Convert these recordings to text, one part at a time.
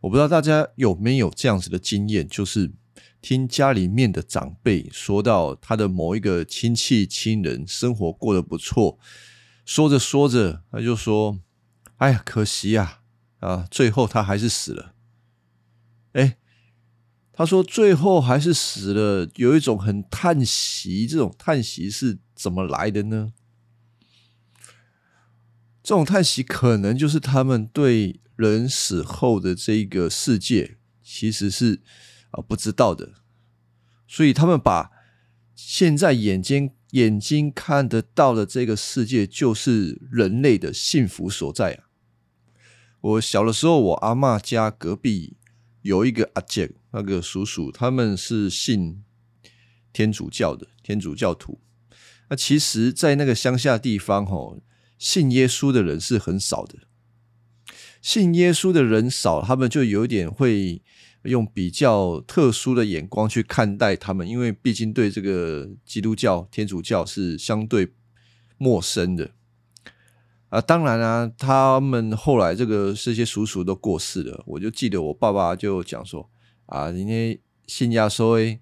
我不知道大家有没有这样子的经验，就是听家里面的长辈说到他的某一个亲戚亲人生活过得不错，说着说着他就说：“哎呀，可惜呀，啊，最后他还是死了。”哎，他说最后还是死了，有一种很叹息，这种叹息是怎么来的呢？这种叹息可能就是他们对。人死后的这个世界其实是啊不知道的，所以他们把现在眼睛眼睛看得到的这个世界就是人类的幸福所在啊！我小的时候，我阿妈家隔壁有一个阿姐，那个叔叔，他们是信天主教的天主教徒。那其实，在那个乡下地方，吼信耶稣的人是很少的。信耶稣的人少，他们就有点会用比较特殊的眼光去看待他们，因为毕竟对这个基督教、天主教是相对陌生的啊。当然啊，他们后来这个这些叔叔都过世了，我就记得我爸爸就讲说啊，人家信亚说诶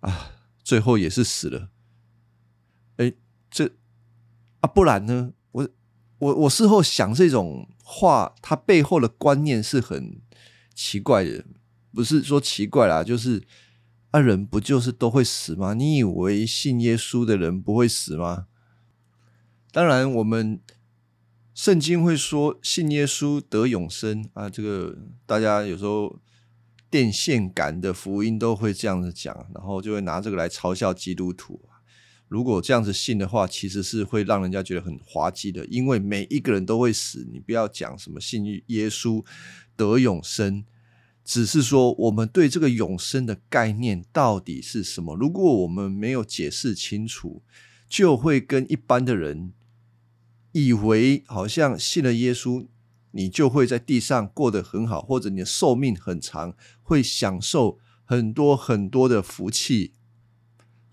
啊，最后也是死了。哎，这啊，不然呢？我我事后想这种。话它背后的观念是很奇怪的，不是说奇怪啦，就是啊，人不就是都会死吗？你以为信耶稣的人不会死吗？当然，我们圣经会说信耶稣得永生啊，这个大家有时候电线杆的福音都会这样子讲，然后就会拿这个来嘲笑基督徒。如果这样子信的话，其实是会让人家觉得很滑稽的，因为每一个人都会死。你不要讲什么信耶稣得永生，只是说我们对这个永生的概念到底是什么？如果我们没有解释清楚，就会跟一般的人以为好像信了耶稣，你就会在地上过得很好，或者你的寿命很长，会享受很多很多的福气。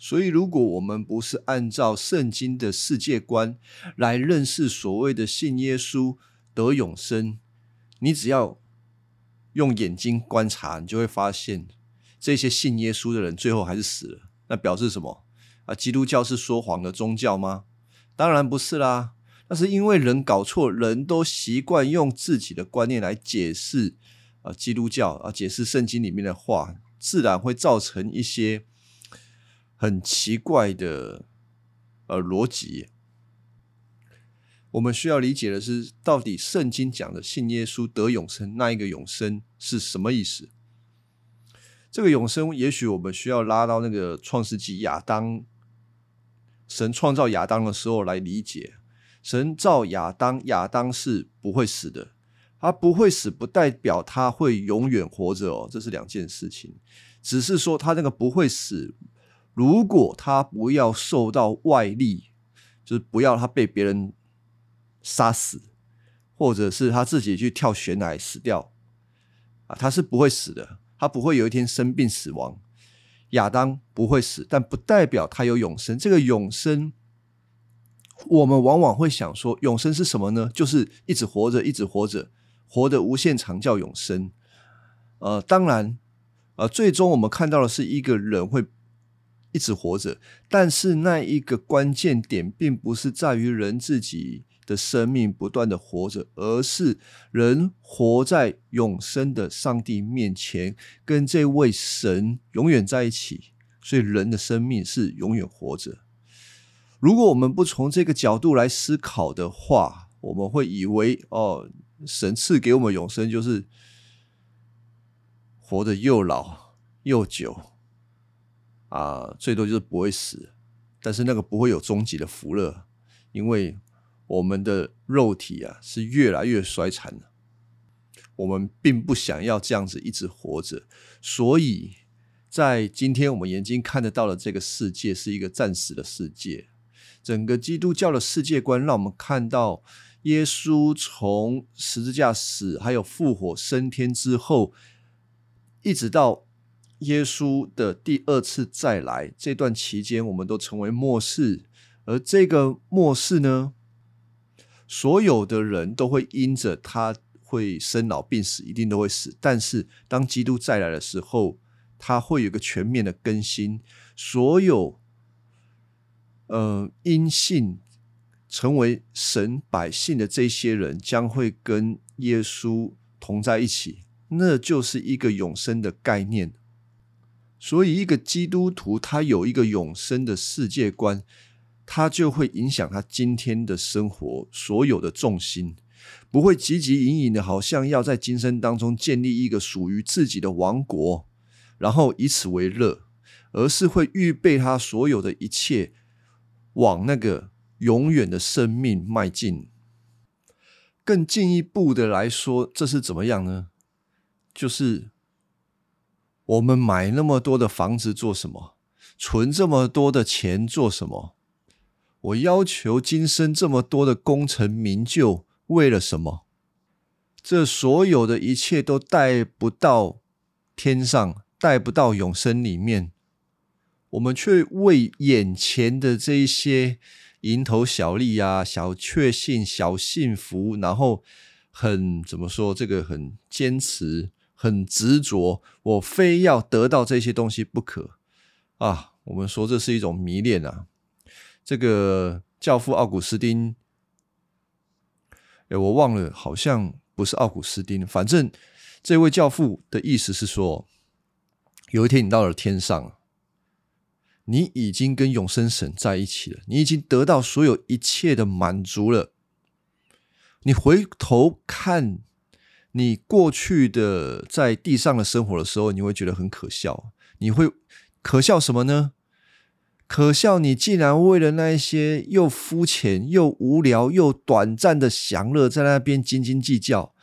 所以，如果我们不是按照圣经的世界观来认识所谓的信耶稣得永生，你只要用眼睛观察，你就会发现这些信耶稣的人最后还是死了。那表示什么？啊，基督教是说谎的宗教吗？当然不是啦。那是因为人搞错，人都习惯用自己的观念来解释啊，基督教啊，解释圣经里面的话，自然会造成一些。很奇怪的呃逻辑，我们需要理解的是，到底圣经讲的信耶稣得永生那一个永生是什么意思？这个永生，也许我们需要拉到那个创世纪亚当，神创造亚当的时候来理解。神造亚当，亚当是不会死的，他不会死，不代表他会永远活着哦，这是两件事情。只是说他那个不会死。如果他不要受到外力，就是不要他被别人杀死，或者是他自己去跳悬崖死掉，啊，他是不会死的，他不会有一天生病死亡。亚当不会死，但不代表他有永生。这个永生，我们往往会想说，永生是什么呢？就是一直活着，一直活着，活得无限长叫永生。呃，当然，呃，最终我们看到的是一个人会。一直活着，但是那一个关键点并不是在于人自己的生命不断的活着，而是人活在永生的上帝面前，跟这位神永远在一起，所以人的生命是永远活着。如果我们不从这个角度来思考的话，我们会以为哦，神赐给我们永生就是活得又老又久。啊，最多就是不会死，但是那个不会有终极的福乐，因为我们的肉体啊是越来越衰残的，我们并不想要这样子一直活着，所以在今天我们眼睛看得到的这个世界是一个暂时的世界。整个基督教的世界观让我们看到，耶稣从十字架死，还有复活升天之后，一直到。耶稣的第二次再来这段期间，我们都成为末世，而这个末世呢，所有的人都会因着他会生老病死，一定都会死。但是当基督再来的时候，他会有个全面的更新，所有呃因信成为神百姓的这些人，将会跟耶稣同在一起。那就是一个永生的概念。所以，一个基督徒他有一个永生的世界观。他就会影响他今天的生活，所有的重心不会汲汲营营的，好像要在今生当中建立一个属于自己的王国，然后以此为乐，而是会预备他所有的一切，往那个永远的生命迈进。更进一步的来说，这是怎么样呢？就是我们买那么多的房子做什么？存这么多的钱做什么？我要求今生这么多的功成名就，为了什么？这所有的一切都带不到天上，带不到永生里面。我们却为眼前的这一些蝇头小利啊、小确幸、小幸福，然后很怎么说？这个很坚持、很执着，我非要得到这些东西不可啊！我们说这是一种迷恋啊。这个教父奥古斯丁，哎，我忘了，好像不是奥古斯丁。反正这位教父的意思是说，有一天你到了天上，你已经跟永生神在一起了，你已经得到所有一切的满足了。你回头看你过去的在地上的生活的时候，你会觉得很可笑。你会可笑什么呢？可笑！你竟然为了那一些又肤浅又无聊又短暂的享乐，在那边斤斤计较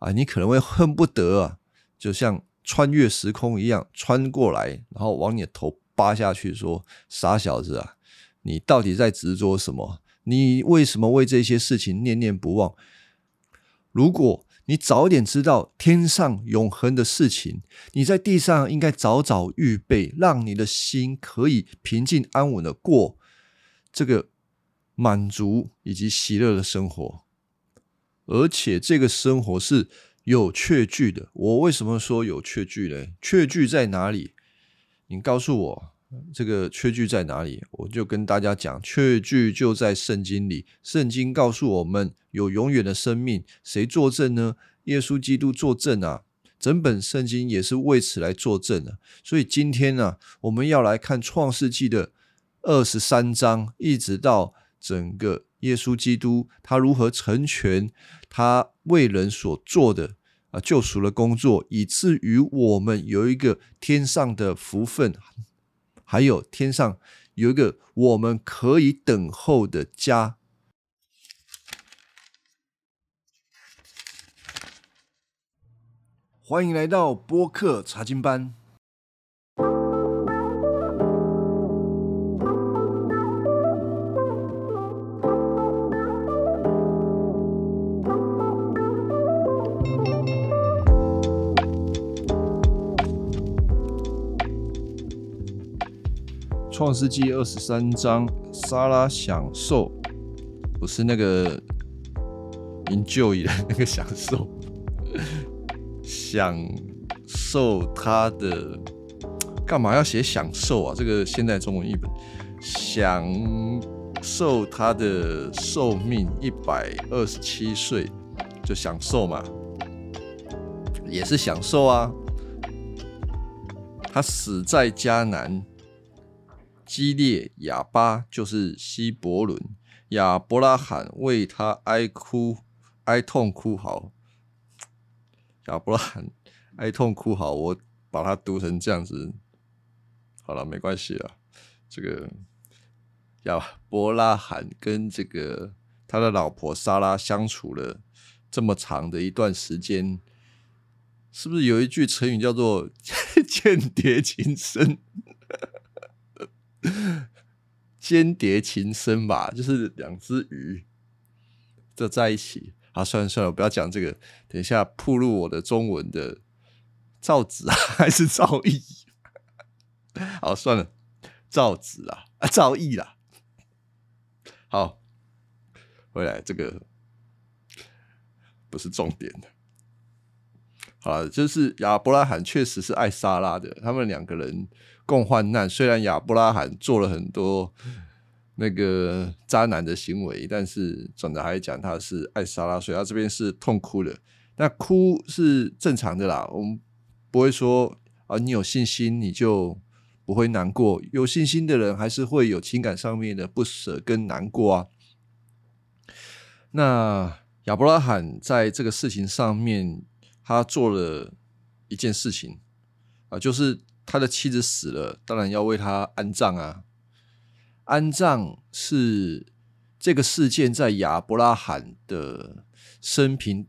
啊！你可能会恨不得啊，就像穿越时空一样穿过来，然后往你的头扒下去，说：“傻小子啊，你到底在执着什么？你为什么为这些事情念念不忘？”如果你早点知道天上永恒的事情，你在地上应该早早预备，让你的心可以平静安稳的过这个满足以及喜乐的生活。而且这个生活是有确据的。我为什么说有确据呢？确据在哪里？你告诉我。这个缺据在哪里？我就跟大家讲，缺据就在圣经里。圣经告诉我们有永远的生命，谁作证呢？耶稣基督作证啊！整本圣经也是为此来作证的。所以今天呢，我们要来看创世纪的二十三章，一直到整个耶稣基督他如何成全他为人所做的啊救赎的工作，以至于我们有一个天上的福分。还有天上有一个我们可以等候的家。欢迎来到播客查经班。世纪二十三章，莎拉享受，不是那个 enjoy 的那个享受，享受他的干嘛要写享受啊？这个现代中文译本，享受他的寿命一百二十七岁，就享受嘛，也是享受啊。他死在迦南。基列亚巴就是希伯伦，亚伯拉罕为他哀哭哀痛哭嚎。亚伯拉罕哀痛哭嚎，我把它读成这样子，好了，没关系啊。这个亚伯拉罕跟这个他的老婆莎拉相处了这么长的一段时间，是不是有一句成语叫做 “间谍情深”？间谍情深吧，就是两只鱼就在一起啊！算了算了，我不要讲这个，等一下铺露我的中文的造纸啊，还是造诣？好，算了，造纸啊，造诣啦。好，回来这个不是重点的。好了，就是亚伯拉罕确实是爱莎拉的，他们两个人共患难。虽然亚伯拉罕做了很多那个渣男的行为，但是总的来讲，他是爱莎拉，所以他这边是痛哭的。那哭是正常的啦，我们不会说啊，你有信心你就不会难过。有信心的人还是会有情感上面的不舍跟难过啊。那亚伯拉罕在这个事情上面，他做了一件事情啊，就是他的妻子死了，当然要为他安葬啊。安葬是这个事件在亚伯拉罕的生平。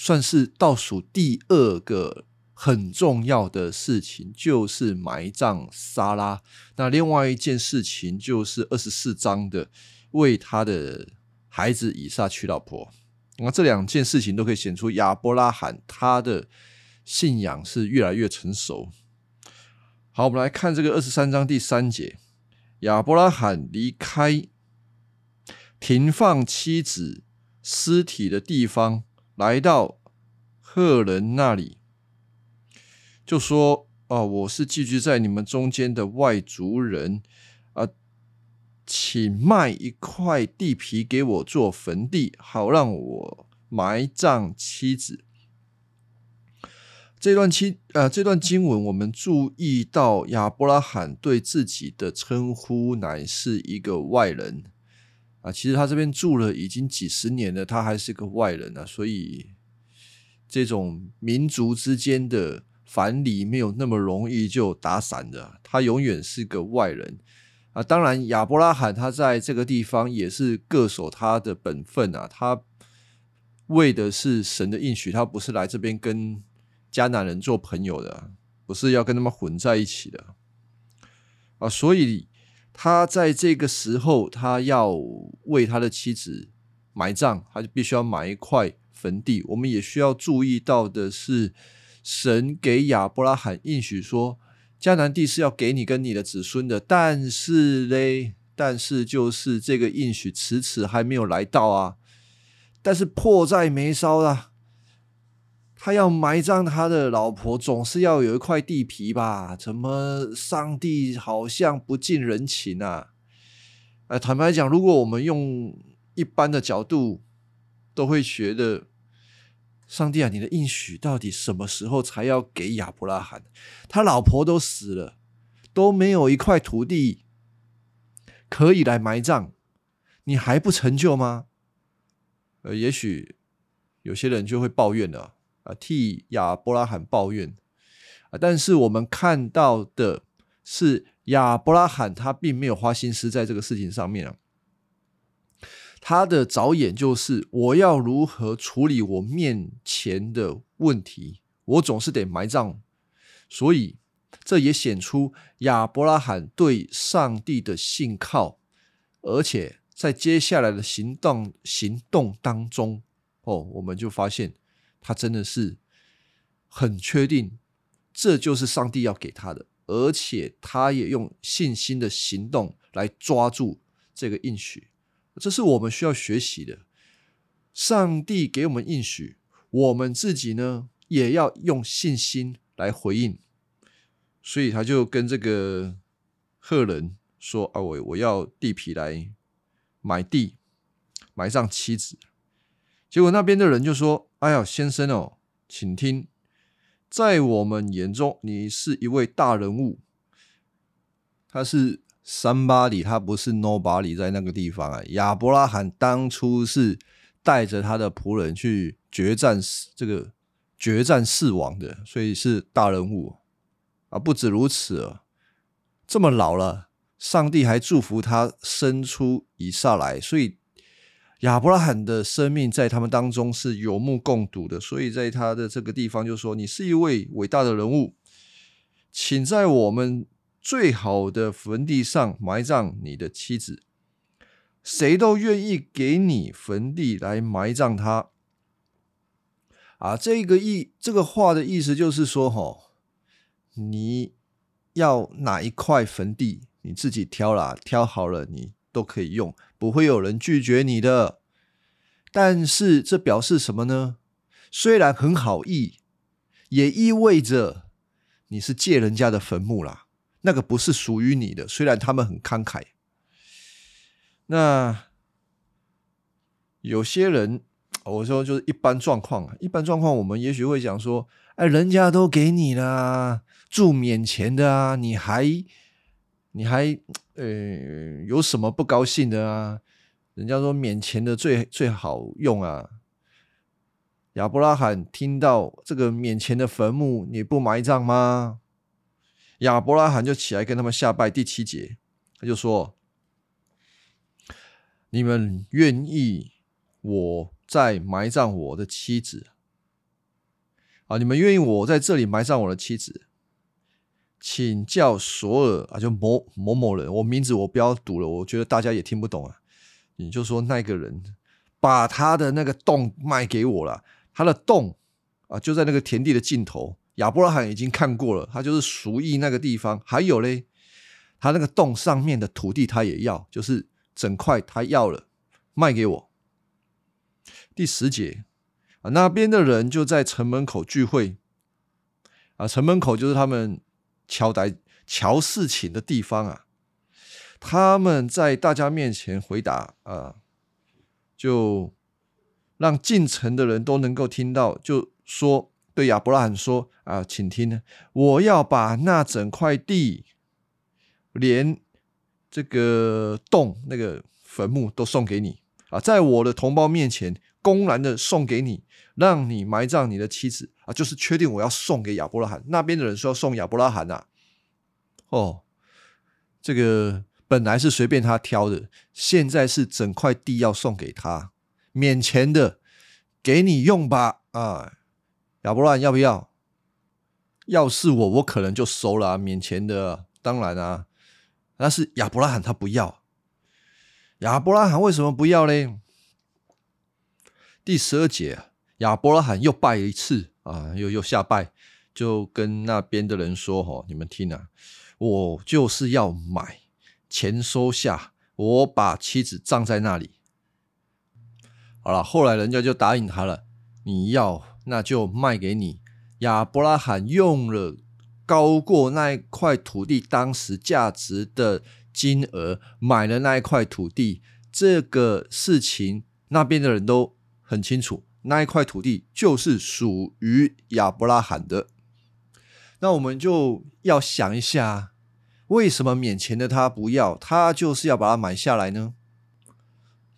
算是倒数第二个很重要的事情，就是埋葬莎拉。那另外一件事情就是二十四章的为他的孩子以撒娶老婆。那这两件事情都可以显出亚伯拉罕他的信仰是越来越成熟。好，我们来看这个二十三章第三节：亚伯拉罕离开停放妻子尸体的地方。来到赫人那里，就说：“哦，我是寄居在你们中间的外族人啊，请卖一块地皮给我做坟地，好让我埋葬妻子。”这段经呃，这段经文，我们注意到亚伯拉罕对自己的称呼乃是一个外人。啊，其实他这边住了已经几十年了，他还是个外人啊，所以这种民族之间的藩篱没有那么容易就打散的。他永远是个外人啊。当然，亚伯拉罕他在这个地方也是各守他的本分啊。他为的是神的应许，他不是来这边跟迦南人做朋友的，不是要跟他们混在一起的啊。所以。他在这个时候，他要为他的妻子埋葬，他就必须要买一块坟地。我们也需要注意到的是，神给亚伯拉罕应许说，迦南地是要给你跟你的子孙的。但是嘞，但是就是这个应许迟迟还没有来到啊。但是迫在眉梢了。他要埋葬他的老婆，总是要有一块地皮吧？怎么上帝好像不近人情啊？哎，坦白讲，如果我们用一般的角度，都会觉得，上帝啊，你的应许到底什么时候才要给亚伯拉罕？他老婆都死了，都没有一块土地可以来埋葬，你还不成就吗？呃，也许有些人就会抱怨了。替亚伯拉罕抱怨啊！但是我们看到的是，亚伯拉罕他并没有花心思在这个事情上面啊。他的着眼就是我要如何处理我面前的问题，我总是得埋葬。所以这也显出亚伯拉罕对上帝的信靠，而且在接下来的行动行动当中，哦，我们就发现。他真的是很确定，这就是上帝要给他的，而且他也用信心的行动来抓住这个应许。这是我们需要学习的。上帝给我们应许，我们自己呢也要用信心来回应。所以他就跟这个赫人说：“啊，我我要地皮来买地，埋葬妻子。”结果那边的人就说：“哎呀，先生哦，请听，在我们眼中，你是一位大人物。他是三巴里，他不是 no 巴里，在那个地方啊。亚伯拉罕当初是带着他的仆人去决战，这个决战四王的，所以是大人物啊。不止如此，这么老了，上帝还祝福他生出以撒来，所以。”亚伯拉罕的生命在他们当中是有目共睹的，所以在他的这个地方就说：“你是一位伟大的人物，请在我们最好的坟地上埋葬你的妻子，谁都愿意给你坟地来埋葬他。”啊，这个意这个话的意思就是说，哈，你要哪一块坟地，你自己挑啦，挑好了你。都可以用，不会有人拒绝你的。但是这表示什么呢？虽然很好意，也意味着你是借人家的坟墓啦。那个不是属于你的，虽然他们很慷慨。那有些人，我说就是一般状况啊，一般状况，我们也许会讲说，哎，人家都给你了，住免钱的啊，你还你还呃有什么不高兴的啊？人家说免钱的最最好用啊。亚伯拉罕听到这个免钱的坟墓，你不埋葬吗？亚伯拉罕就起来跟他们下拜。第七节，他就说：“你们愿意我在埋葬我的妻子啊？你们愿意我在这里埋葬我的妻子？请教索尔啊，就某某某人，我名字我不要读了，我觉得大家也听不懂啊。你就说那个人把他的那个洞卖给我了，他的洞啊就在那个田地的尽头。”亚伯拉罕已经看过了，他就是熟意那个地方。还有嘞，他那个洞上面的土地他也要，就是整块他要了，卖给我。第十节啊，那边的人就在城门口聚会啊，城门口就是他们乔代乔事情的地方啊。他们在大家面前回答啊，就让进城的人都能够听到，就说。对亚伯拉罕说：“啊，请听，我要把那整块地，连这个洞、那个坟墓都送给你啊，在我的同胞面前公然的送给你，让你埋葬你的妻子啊，就是确定我要送给亚伯拉罕那边的人说要送亚伯拉罕呐。哦，这个本来是随便他挑的，现在是整块地要送给他，免钱的，给你用吧啊。”亚伯拉罕要不要？要是我，我可能就收了，啊免钱的。当然啊，但是亚伯拉罕他不要。亚伯拉罕为什么不要嘞？第十二节，亚伯拉罕又拜一次啊，又又下拜，就跟那边的人说：“哈，你们听啊，我就是要买，钱收下，我把妻子葬在那里。”好了，后来人家就答应他了，你要。那就卖给你。亚伯拉罕用了高过那一块土地当时价值的金额买了那一块土地。这个事情那边的人都很清楚，那一块土地就是属于亚伯拉罕的。那我们就要想一下，为什么免钱的他不要，他就是要把它买下来呢？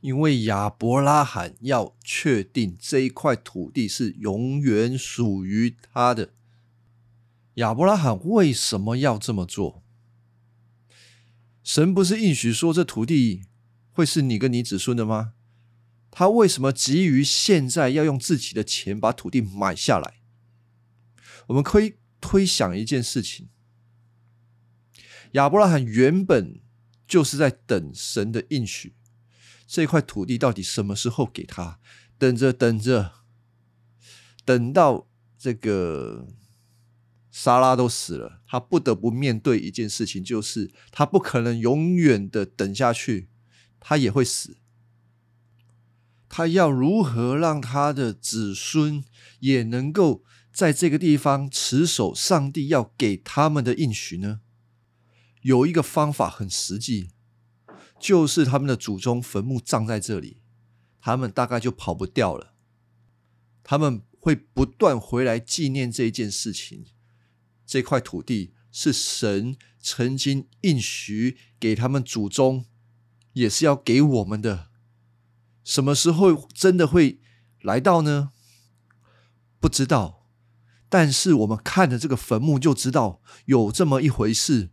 因为亚伯拉罕要确定这一块土地是永远属于他的。亚伯拉罕为什么要这么做？神不是应许说这土地会是你跟你子孙的吗？他为什么急于现在要用自己的钱把土地买下来？我们可以推想一件事情：亚伯拉罕原本就是在等神的应许。这块土地到底什么时候给他？等着等着，等到这个莎拉都死了，他不得不面对一件事情，就是他不可能永远的等下去，他也会死。他要如何让他的子孙也能够在这个地方持守上帝要给他们的应许呢？有一个方法很实际。就是他们的祖宗坟墓葬在这里，他们大概就跑不掉了。他们会不断回来纪念这一件事情。这块土地是神曾经应许给他们祖宗，也是要给我们的。什么时候真的会来到呢？不知道。但是我们看着这个坟墓就知道有这么一回事。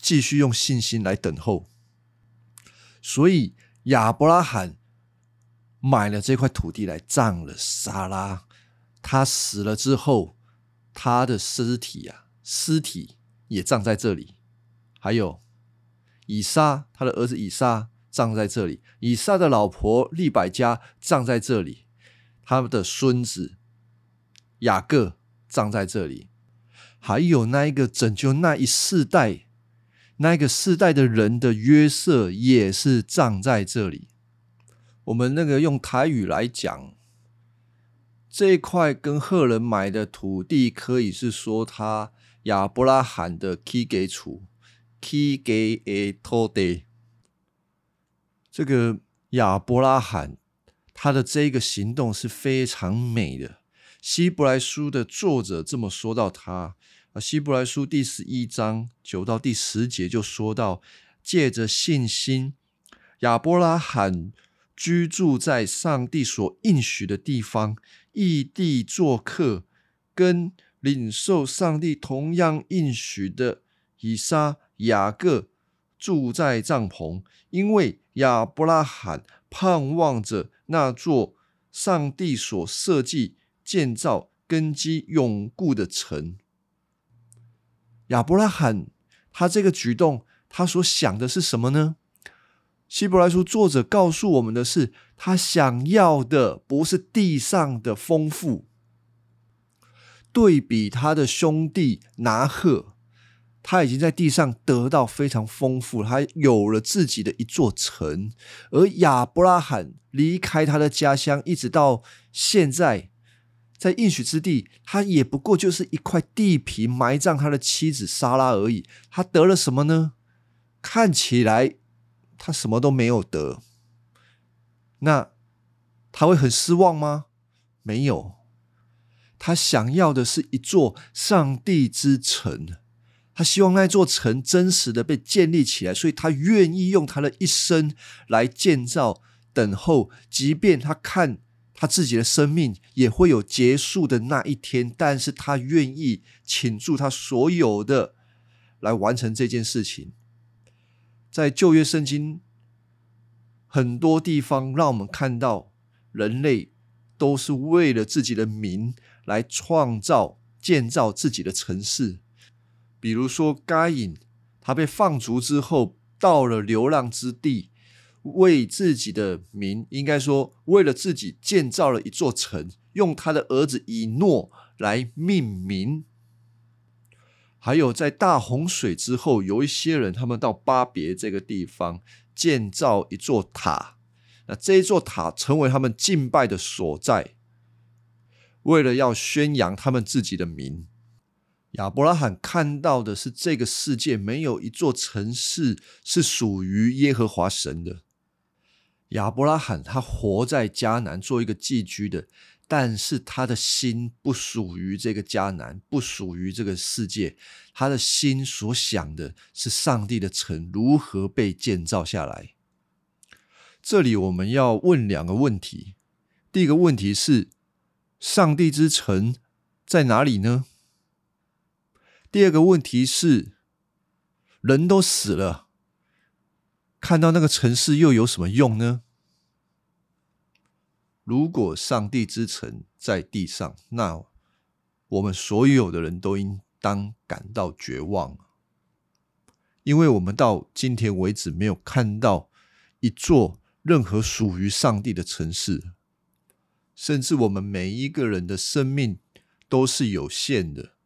继续用信心来等候。所以亚伯拉罕买了这块土地来葬了撒拉。他死了之后，他的尸体啊，尸体也葬在这里。还有以撒，他的儿子以撒葬在这里。以撒的老婆利百加葬在这里。他的孙子雅各葬在这里。还有那一个拯救那一世代。那一个世代的人的约瑟也是葬在这里。我们那个用台语来讲，这一块跟赫人买的土地，可以是说他亚伯拉罕的基给处，基给诶托地。这个亚伯拉罕他的这个行动是非常美的。希伯来书的作者这么说到他啊，希伯来书第十一章九到第十节就说到，借着信心，亚伯拉罕居住在上帝所应许的地方。异地做客，跟领受上帝同样应许的以撒、雅各住在帐篷，因为亚伯拉罕盼望着那座上帝所设计、建造、根基永固的城。亚伯拉罕他这个举动，他所想的是什么呢？希伯来书作者告诉我们的是，他想要的不是地上的丰富。对比他的兄弟拿赫，他已经在地上得到非常丰富，他有了自己的一座城。而亚伯拉罕离开他的家乡，一直到现在，在应许之地，他也不过就是一块地皮埋葬他的妻子莎拉而已。他得了什么呢？看起来。他什么都没有得，那他会很失望吗？没有，他想要的是一座上帝之城，他希望那座城真实的被建立起来，所以他愿意用他的一生来建造，等候，即便他看他自己的生命也会有结束的那一天，但是他愿意倾注他所有的来完成这件事情。在旧约圣经很多地方，让我们看到人类都是为了自己的名来创造、建造自己的城市。比如说，该隐他被放逐之后，到了流浪之地，为自己的名，应该说为了自己建造了一座城，用他的儿子以诺来命名。还有在大洪水之后，有一些人他们到巴别这个地方建造一座塔，那这一座塔成为他们敬拜的所在，为了要宣扬他们自己的名。亚伯拉罕看到的是这个世界没有一座城市是属于耶和华神的。亚伯拉罕他活在迦南做一个寄居的。但是他的心不属于这个迦南，不属于这个世界。他的心所想的是上帝的城如何被建造下来。这里我们要问两个问题：第一个问题是，上帝之城在哪里呢？第二个问题是，人都死了，看到那个城市又有什么用呢？如果上帝之城在地上，那我们所有的人都应当感到绝望，因为我们到今天为止没有看到一座任何属于上帝的城市，甚至我们每一个人的生命都是有限的。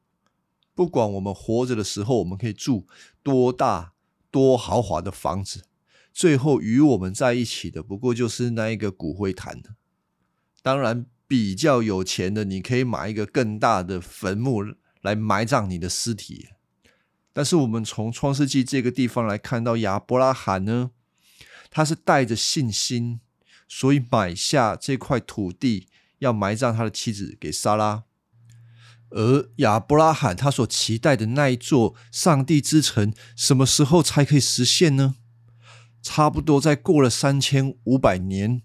不管我们活着的时候，我们可以住多大、多豪华的房子，最后与我们在一起的，不过就是那一个骨灰坛当然，比较有钱的，你可以买一个更大的坟墓来埋葬你的尸体。但是，我们从创世纪这个地方来看到亚伯拉罕呢，他是带着信心，所以买下这块土地，要埋葬他的妻子给莎拉。而亚伯拉罕他所期待的那一座上帝之城，什么时候才可以实现呢？差不多在过了三千五百年。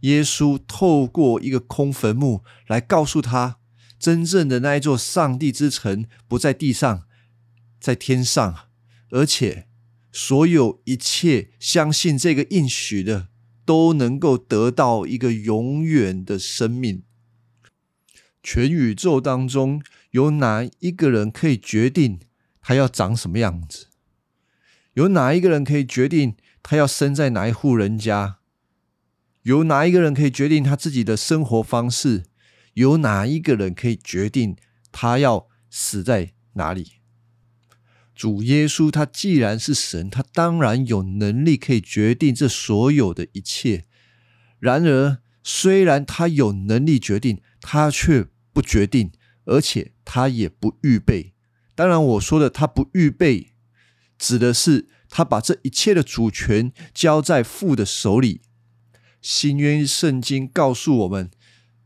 耶稣透过一个空坟墓来告诉他，真正的那一座上帝之城不在地上，在天上，而且所有一切相信这个应许的，都能够得到一个永远的生命。全宇宙当中，有哪一个人可以决定他要长什么样子？有哪一个人可以决定他要生在哪一户人家？有哪一个人可以决定他自己的生活方式？有哪一个人可以决定他要死在哪里？主耶稣他既然是神，他当然有能力可以决定这所有的一切。然而，虽然他有能力决定，他却不决定，而且他也不预备。当然，我说的他不预备，指的是他把这一切的主权交在父的手里。新约圣经告诉我们，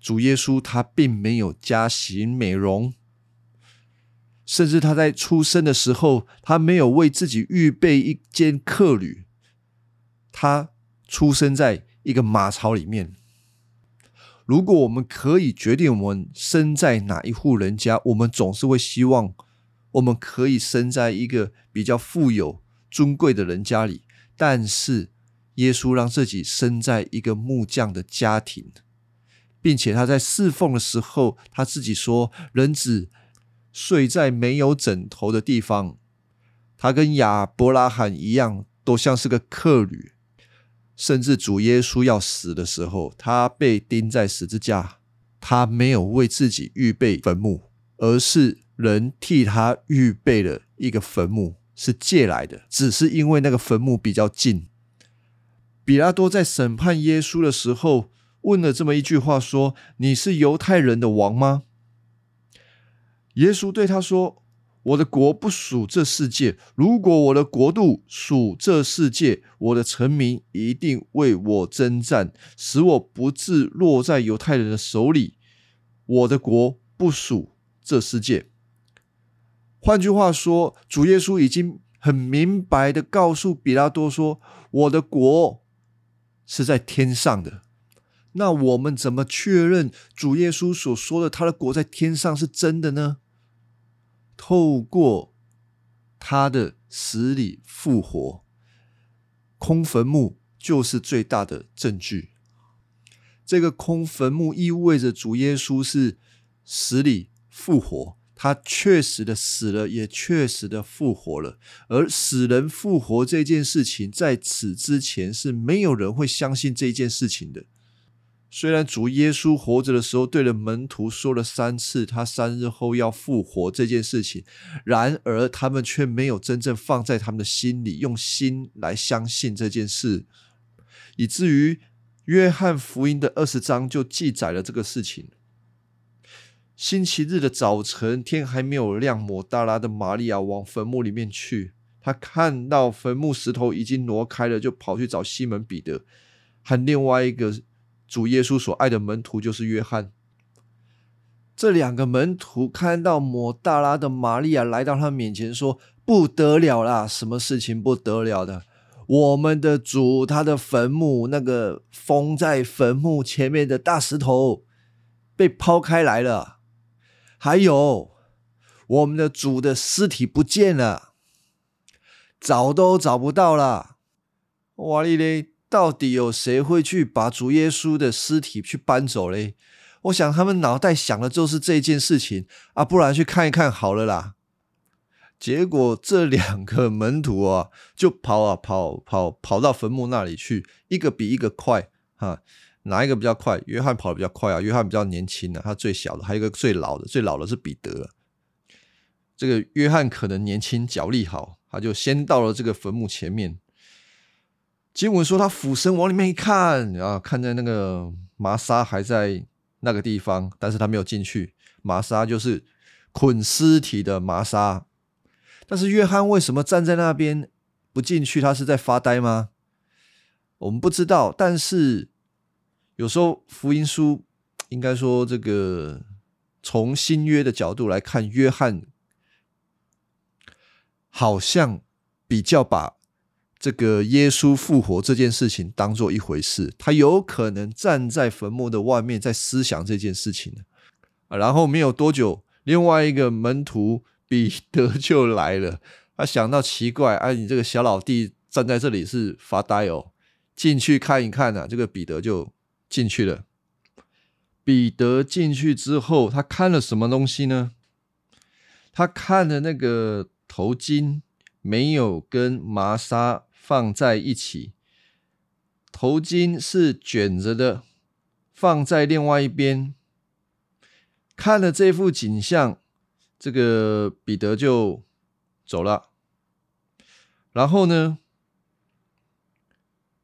主耶稣他并没有加行美容，甚至他在出生的时候，他没有为自己预备一间客旅，他出生在一个马槽里面。如果我们可以决定我们生在哪一户人家，我们总是会希望我们可以生在一个比较富有、尊贵的人家里。但是耶稣让自己生在一个木匠的家庭，并且他在侍奉的时候，他自己说：“人子睡在没有枕头的地方。”他跟亚伯拉罕一样，都像是个客旅。甚至主耶稣要死的时候，他被钉在十字架，他没有为自己预备坟墓，而是人替他预备了一个坟墓，是借来的，只是因为那个坟墓比较近。比拉多在审判耶稣的时候问了这么一句话：说你是犹太人的王吗？耶稣对他说。我的国不属这世界。如果我的国度属这世界，我的臣民一定为我征战，使我不至落在犹太人的手里。我的国不属这世界。换句话说，主耶稣已经很明白的告诉比拉多说：“我的国是在天上的。”那我们怎么确认主耶稣所说的他的国在天上是真的呢？透过他的死里复活，空坟墓就是最大的证据。这个空坟墓意味着主耶稣是死里复活，他确实的死了，也确实的复活了。而死人复活这件事情，在此之前是没有人会相信这件事情的。虽然主耶稣活着的时候对着门徒说了三次他三日后要复活这件事情，然而他们却没有真正放在他们的心里，用心来相信这件事，以至于约翰福音的二十章就记载了这个事情。星期日的早晨，天还没有亮，抹大拉的玛利亚往坟墓里面去，他看到坟墓石头已经挪开了，就跑去找西门彼得和另外一个。主耶稣所爱的门徒就是约翰。这两个门徒看到抹大拉的玛利亚来到他面前，说：“不得了啦！什么事情不得了的？我们的主他的坟墓那个封在坟墓前面的大石头被抛开来了，还有我们的主的尸体不见了，找都找不到了。哇哩嘞！”到底有谁会去把主耶稣的尸体去搬走嘞？我想他们脑袋想的就是这件事情啊，不然去看一看好了啦。结果这两个门徒啊，就跑啊跑跑跑到坟墓那里去，一个比一个快哈。哪一个比较快？约翰跑的比较快啊，约翰比较年轻啊，他最小的，还有一个最老的，最老的是彼得。这个约翰可能年轻，脚力好，他就先到了这个坟墓前面。经文说，他俯身往里面一看，啊，看见那个麻纱还在那个地方，但是他没有进去。麻纱就是捆尸体的麻纱。但是约翰为什么站在那边不进去？他是在发呆吗？我们不知道。但是有时候福音书应该说，这个从新约的角度来看，约翰好像比较把。这个耶稣复活这件事情当做一回事，他有可能站在坟墓的外面在思想这件事情啊。然后没有多久，另外一个门徒彼得就来了。他想到奇怪，哎，你这个小老弟站在这里是发呆哦，进去看一看呢。这个彼得就进去了。彼得进去之后，他看了什么东西呢？他看了那个头巾没有跟麻纱。放在一起，头巾是卷着的，放在另外一边。看了这幅景象，这个彼得就走了。然后呢，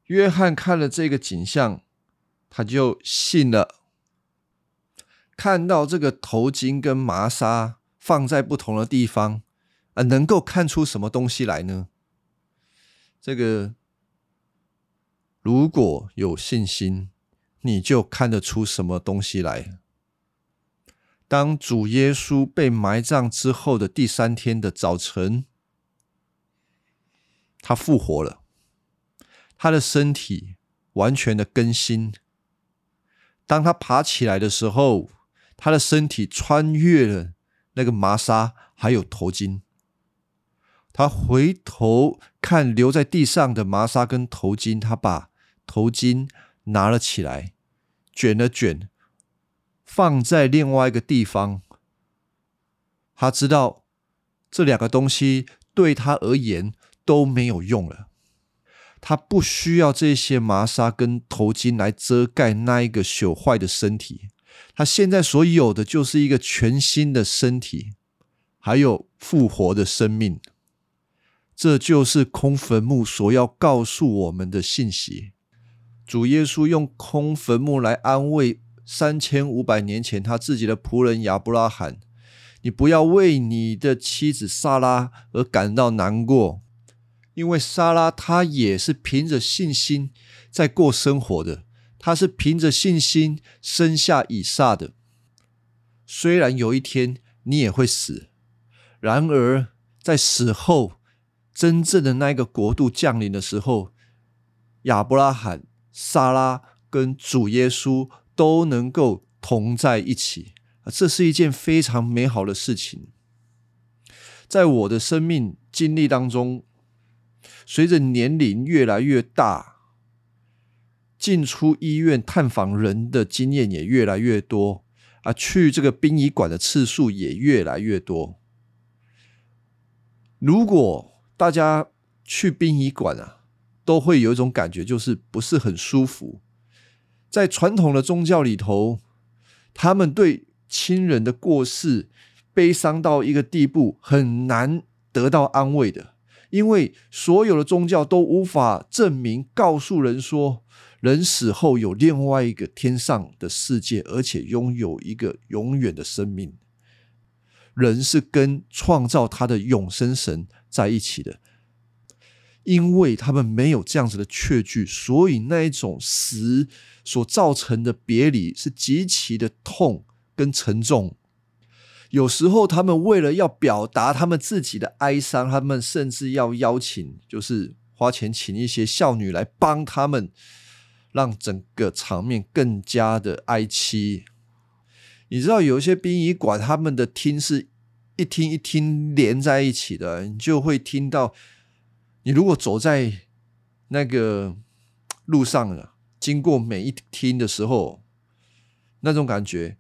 约翰看了这个景象，他就信了。看到这个头巾跟麻纱放在不同的地方，啊，能够看出什么东西来呢？这个如果有信心，你就看得出什么东西来。当主耶稣被埋葬之后的第三天的早晨，他复活了，他的身体完全的更新。当他爬起来的时候，他的身体穿越了那个麻纱还有头巾。他回头看留在地上的麻纱跟头巾，他把头巾拿了起来，卷了卷。放在另外一个地方，他知道这两个东西对他而言都没有用了。他不需要这些麻纱跟头巾来遮盖那一个朽坏的身体。他现在所有的就是一个全新的身体，还有复活的生命。这就是空坟墓所要告诉我们的信息。主耶稣用空坟墓来安慰。三千五百年前，他自己的仆人亚伯拉罕，你不要为你的妻子莎拉而感到难过，因为莎拉她也是凭着信心在过生活的，她是凭着信心生下以撒的。虽然有一天你也会死，然而在死后真正的那一个国度降临的时候，亚伯拉罕、撒拉跟主耶稣。都能够同在一起啊，这是一件非常美好的事情。在我的生命经历当中，随着年龄越来越大，进出医院探访人的经验也越来越多啊，去这个殡仪馆的次数也越来越多。如果大家去殡仪馆啊，都会有一种感觉，就是不是很舒服。在传统的宗教里头，他们对亲人的过世悲伤到一个地步，很难得到安慰的，因为所有的宗教都无法证明告诉人说，人死后有另外一个天上的世界，而且拥有一个永远的生命。人是跟创造他的永生神在一起的。因为他们没有这样子的确据，所以那一种死所造成的别离是极其的痛跟沉重。有时候他们为了要表达他们自己的哀伤，他们甚至要邀请，就是花钱请一些孝女来帮他们，让整个场面更加的哀凄。你知道，有一些殡仪馆，他们的厅是一听一听连在一起的，你就会听到。你如果走在那个路上了，经过每一听的时候，那种感觉，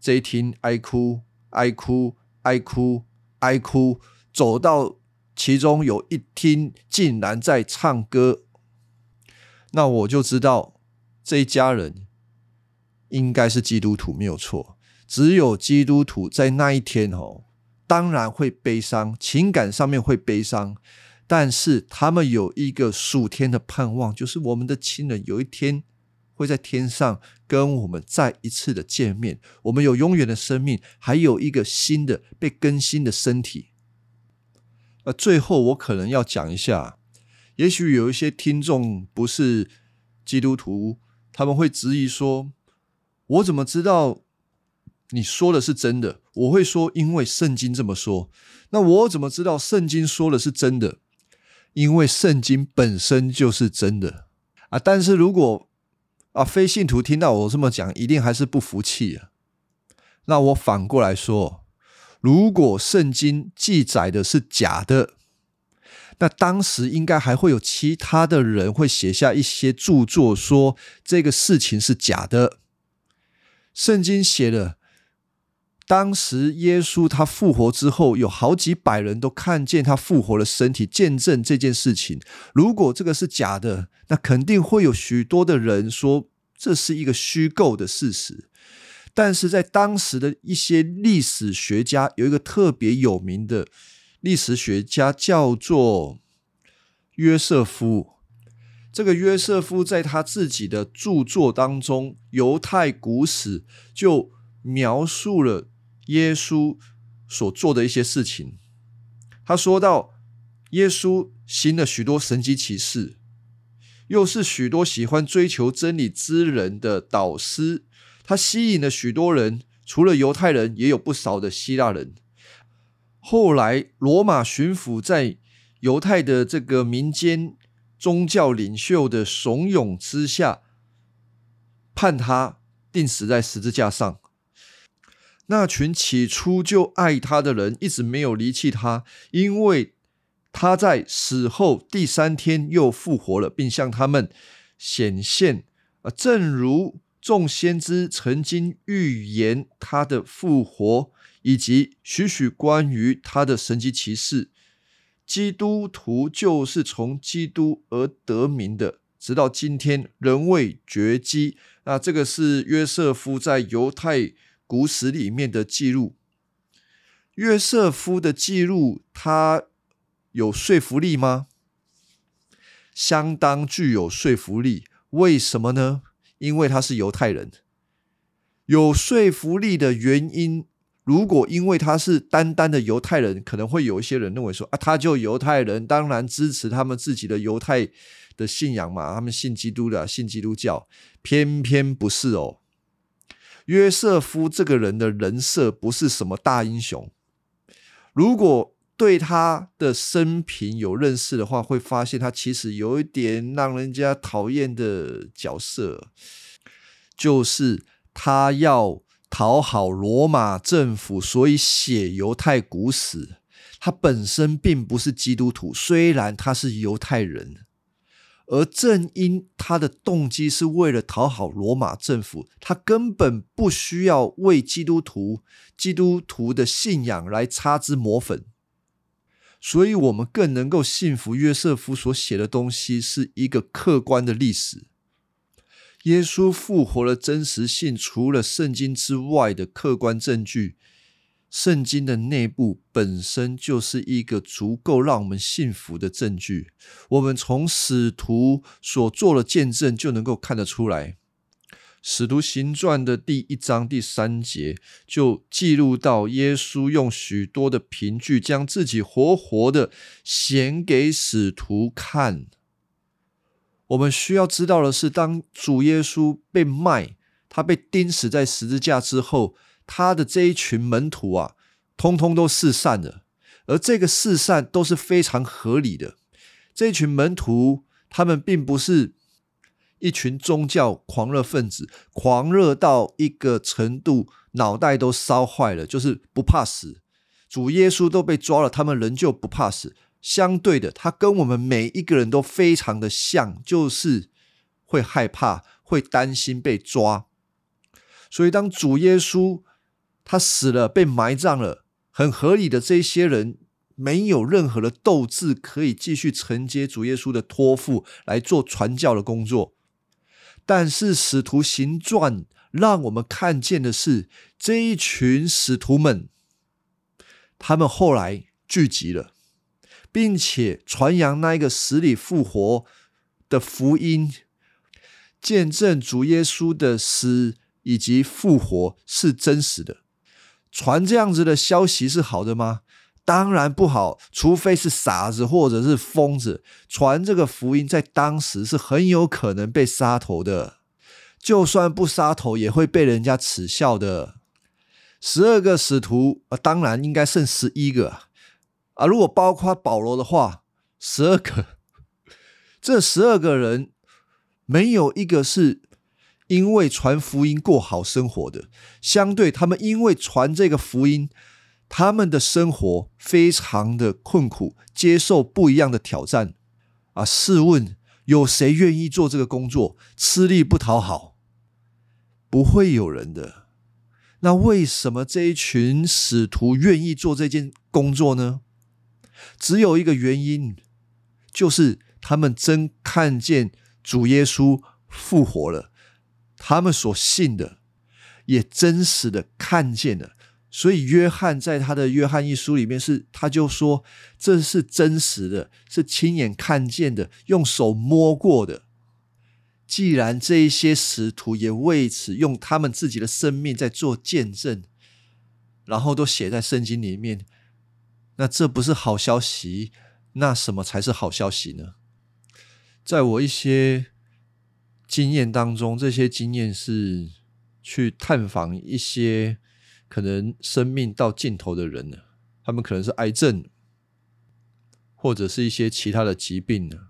这一听哀哭、哀哭、哀哭、哀哭，走到其中有一听竟然在唱歌，那我就知道这一家人应该是基督徒，没有错。只有基督徒在那一天哦，当然会悲伤，情感上面会悲伤。但是他们有一个数天的盼望，就是我们的亲人有一天会在天上跟我们再一次的见面。我们有永远的生命，还有一个新的被更新的身体。呃，最后我可能要讲一下，也许有一些听众不是基督徒，他们会质疑说：“我怎么知道你说的是真的？”我会说：“因为圣经这么说。”那我怎么知道圣经说的是真的？因为圣经本身就是真的啊，但是如果啊非信徒听到我这么讲，一定还是不服气啊。那我反过来说，如果圣经记载的是假的，那当时应该还会有其他的人会写下一些著作，说这个事情是假的。圣经写的。当时耶稣他复活之后，有好几百人都看见他复活的身体，见证这件事情。如果这个是假的，那肯定会有许多的人说这是一个虚构的事实。但是在当时的一些历史学家，有一个特别有名的历史学家叫做约瑟夫。这个约瑟夫在他自己的著作当中《犹太古史》就。描述了耶稣所做的一些事情。他说到，耶稣行了许多神迹奇事，又是许多喜欢追求真理之人的导师。他吸引了许多人，除了犹太人，也有不少的希腊人。后来，罗马巡抚在犹太的这个民间宗教领袖的怂恿之下，判他钉死在十字架上。那群起初就爱他的人，一直没有离弃他，因为他在死后第三天又复活了，并向他们显现。啊，正如众先知曾经预言他的复活，以及许许关于他的神迹奇事。基督徒就是从基督而得名的，直到今天仍未绝迹。那这个是约瑟夫在犹太。古史里面的记录，约瑟夫的记录，他有说服力吗？相当具有说服力。为什么呢？因为他是犹太人。有说服力的原因，如果因为他是单单的犹太人，可能会有一些人认为说啊，他就犹太人，当然支持他们自己的犹太的信仰嘛，他们信基督的，信基督教。偏偏不是哦。约瑟夫这个人的人设不是什么大英雄。如果对他的生平有认识的话，会发现他其实有一点让人家讨厌的角色，就是他要讨好罗马政府，所以写犹太古史。他本身并不是基督徒，虽然他是犹太人。而正因他的动机是为了讨好罗马政府，他根本不需要为基督徒、基督徒的信仰来擦脂抹粉，所以我们更能够信服约瑟夫所写的东西是一个客观的历史。耶稣复活的真实性，除了圣经之外的客观证据。圣经的内部本身就是一个足够让我们信服的证据。我们从使徒所做的见证就能够看得出来，《使徒行传》的第一章第三节就记录到，耶稣用许多的凭据将自己活活的显给使徒看。我们需要知道的是，当主耶稣被卖，他被钉死在十字架之后。他的这一群门徒啊，通通都四散了，而这个四散都是非常合理的。这一群门徒，他们并不是一群宗教狂热分子，狂热到一个程度，脑袋都烧坏了，就是不怕死。主耶稣都被抓了，他们仍旧不怕死。相对的，他跟我们每一个人都非常的像，就是会害怕，会担心被抓。所以，当主耶稣他死了，被埋葬了，很合理的。这些人没有任何的斗志，可以继续承接主耶稣的托付来做传教的工作。但是使徒行传让我们看见的是，这一群使徒们，他们后来聚集了，并且传扬那一个死里复活的福音，见证主耶稣的死以及复活是真实的。传这样子的消息是好的吗？当然不好，除非是傻子或者是疯子传这个福音，在当时是很有可能被杀头的。就算不杀头，也会被人家耻笑的。十二个使徒啊，当然应该剩十一个啊。如果包括保罗的话，十二个。这十二个人没有一个是。因为传福音过好生活的，相对他们因为传这个福音，他们的生活非常的困苦，接受不一样的挑战啊！试问有谁愿意做这个工作？吃力不讨好，不会有人的。那为什么这一群使徒愿意做这件工作呢？只有一个原因，就是他们真看见主耶稣复活了。他们所信的也真实的看见了，所以约翰在他的《约翰一书》里面是，他就说这是真实的，是亲眼看见的，用手摸过的。既然这一些使徒也为此用他们自己的生命在做见证，然后都写在圣经里面，那这不是好消息？那什么才是好消息呢？在我一些经验当中，这些经验是去探访一些可能生命到尽头的人呢，他们可能是癌症，或者是一些其他的疾病呢。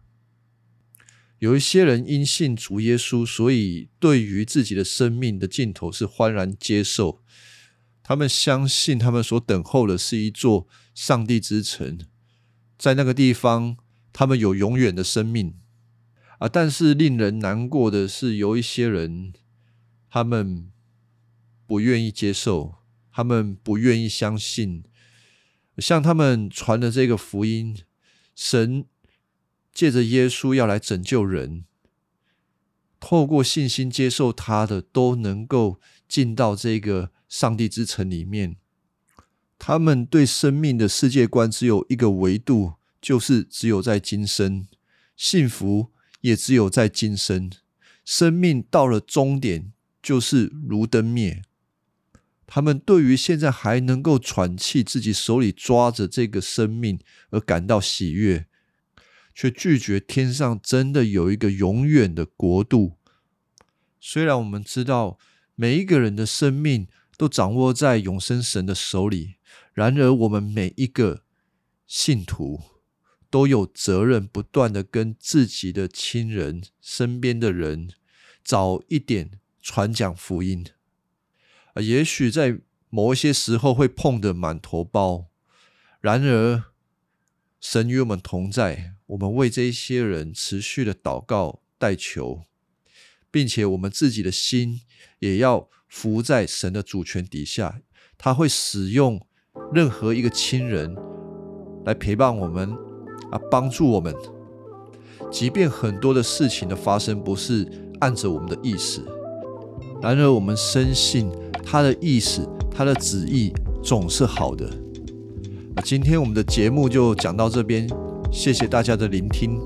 有一些人因信主耶稣，所以对于自己的生命的尽头是欢然接受。他们相信，他们所等候的是一座上帝之城，在那个地方，他们有永远的生命啊！但是令人难过的是，有一些人，他们不愿意接受，他们不愿意相信，向他们传的这个福音，神。借着耶稣要来拯救人，透过信心接受他的，都能够进到这个上帝之城里面。他们对生命的世界观只有一个维度，就是只有在今生，幸福也只有在今生。生命到了终点，就是如灯灭。他们对于现在还能够喘气，自己手里抓着这个生命而感到喜悦。却拒绝天上真的有一个永远的国度。虽然我们知道每一个人的生命都掌握在永生神的手里，然而我们每一个信徒都有责任，不断的跟自己的亲人、身边的人早一点传讲福音。啊，也许在某一些时候会碰得满头包，然而神与我们同在。我们为这一些人持续的祷告代求，并且我们自己的心也要服在神的主权底下。他会使用任何一个亲人来陪伴我们啊，帮助我们。即便很多的事情的发生不是按着我们的意思，然而我们深信他的意思，他的旨意总是好的。今天我们的节目就讲到这边。谢谢大家的聆听。